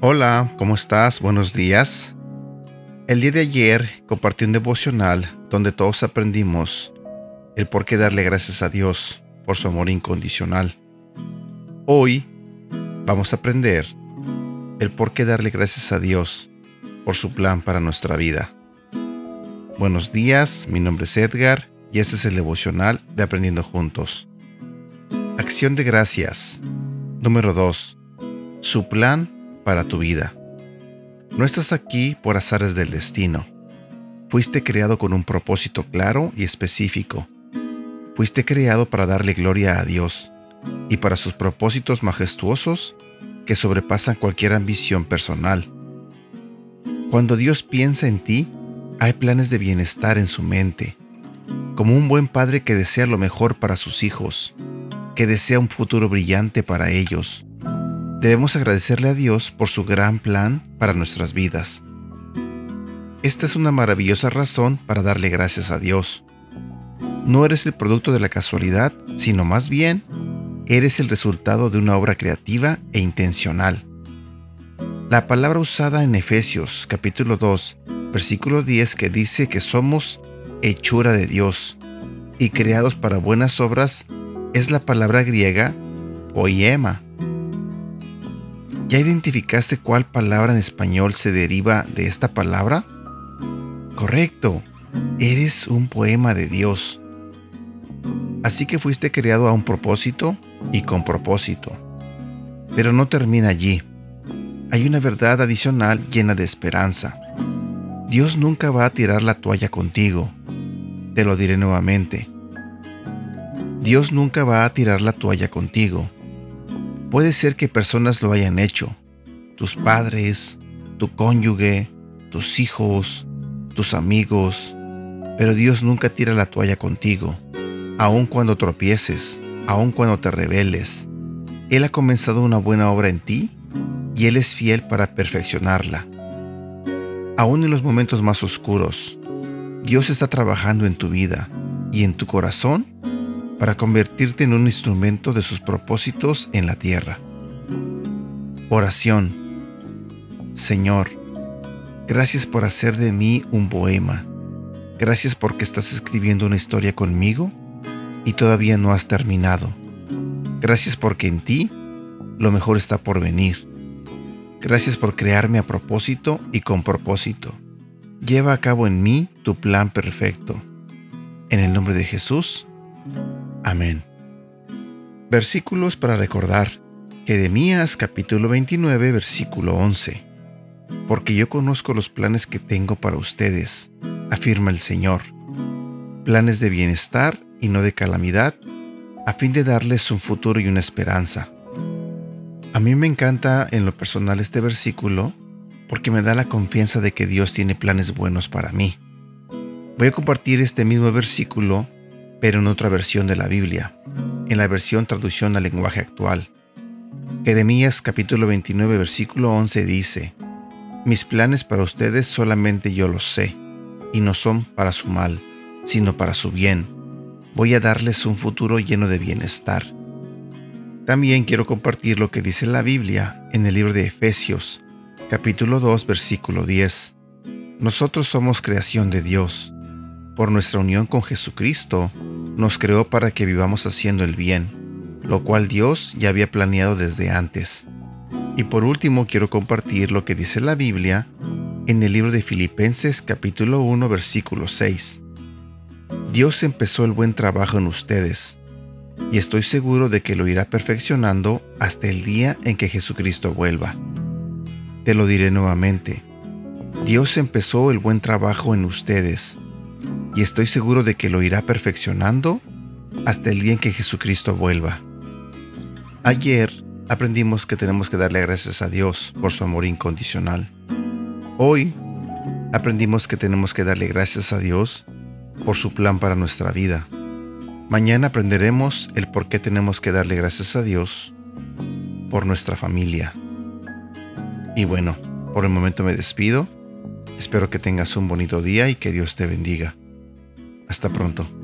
Hola, ¿cómo estás? Buenos días. El día de ayer compartí un devocional donde todos aprendimos el por qué darle gracias a Dios por su amor incondicional. Hoy vamos a aprender el por qué darle gracias a Dios por su plan para nuestra vida. Buenos días, mi nombre es Edgar y este es el devocional de Aprendiendo Juntos. Acción de gracias. Número 2. Su plan para tu vida. No estás aquí por azares del destino. Fuiste creado con un propósito claro y específico. Fuiste creado para darle gloria a Dios y para sus propósitos majestuosos que sobrepasan cualquier ambición personal. Cuando Dios piensa en ti, hay planes de bienestar en su mente, como un buen padre que desea lo mejor para sus hijos, que desea un futuro brillante para ellos Debemos agradecerle a Dios por su gran plan para nuestras vidas. Esta es una maravillosa razón para darle gracias a Dios. No eres el producto de la casualidad, sino más bien eres el resultado de una obra creativa e intencional. La palabra usada en Efesios capítulo 2, versículo 10 que dice que somos hechura de Dios y creados para buenas obras es la palabra griega poema ¿Ya identificaste cuál palabra en español se deriva de esta palabra? Correcto, eres un poema de Dios. Así que fuiste creado a un propósito y con propósito. Pero no termina allí. Hay una verdad adicional llena de esperanza. Dios nunca va a tirar la toalla contigo. Te lo diré nuevamente. Dios nunca va a tirar la toalla contigo. Puede ser que personas lo hayan hecho, tus padres, tu cónyuge, tus hijos, tus amigos, pero Dios nunca tira la toalla contigo, aun cuando tropieces, aun cuando te rebeles. Él ha comenzado una buena obra en ti y Él es fiel para perfeccionarla. Aún en los momentos más oscuros, Dios está trabajando en tu vida y en tu corazón para convertirte en un instrumento de sus propósitos en la tierra. Oración. Señor, gracias por hacer de mí un poema. Gracias porque estás escribiendo una historia conmigo y todavía no has terminado. Gracias porque en ti lo mejor está por venir. Gracias por crearme a propósito y con propósito. Lleva a cabo en mí tu plan perfecto. En el nombre de Jesús. Amén. Versículos para recordar. Jeremías capítulo 29 versículo 11. Porque yo conozco los planes que tengo para ustedes, afirma el Señor. Planes de bienestar y no de calamidad, a fin de darles un futuro y una esperanza. A mí me encanta en lo personal este versículo porque me da la confianza de que Dios tiene planes buenos para mí. Voy a compartir este mismo versículo pero en otra versión de la Biblia, en la versión traducción al lenguaje actual. Jeremías capítulo 29 versículo 11 dice, Mis planes para ustedes solamente yo los sé, y no son para su mal, sino para su bien. Voy a darles un futuro lleno de bienestar. También quiero compartir lo que dice la Biblia en el libro de Efesios, capítulo 2, versículo 10. Nosotros somos creación de Dios. Por nuestra unión con Jesucristo, nos creó para que vivamos haciendo el bien, lo cual Dios ya había planeado desde antes. Y por último quiero compartir lo que dice la Biblia en el libro de Filipenses capítulo 1 versículo 6. Dios empezó el buen trabajo en ustedes, y estoy seguro de que lo irá perfeccionando hasta el día en que Jesucristo vuelva. Te lo diré nuevamente. Dios empezó el buen trabajo en ustedes, y estoy seguro de que lo irá perfeccionando hasta el día en que Jesucristo vuelva. Ayer aprendimos que tenemos que darle gracias a Dios por su amor incondicional. Hoy aprendimos que tenemos que darle gracias a Dios por su plan para nuestra vida. Mañana aprenderemos el por qué tenemos que darle gracias a Dios por nuestra familia. Y bueno, por el momento me despido. Espero que tengas un bonito día y que Dios te bendiga. Hasta pronto.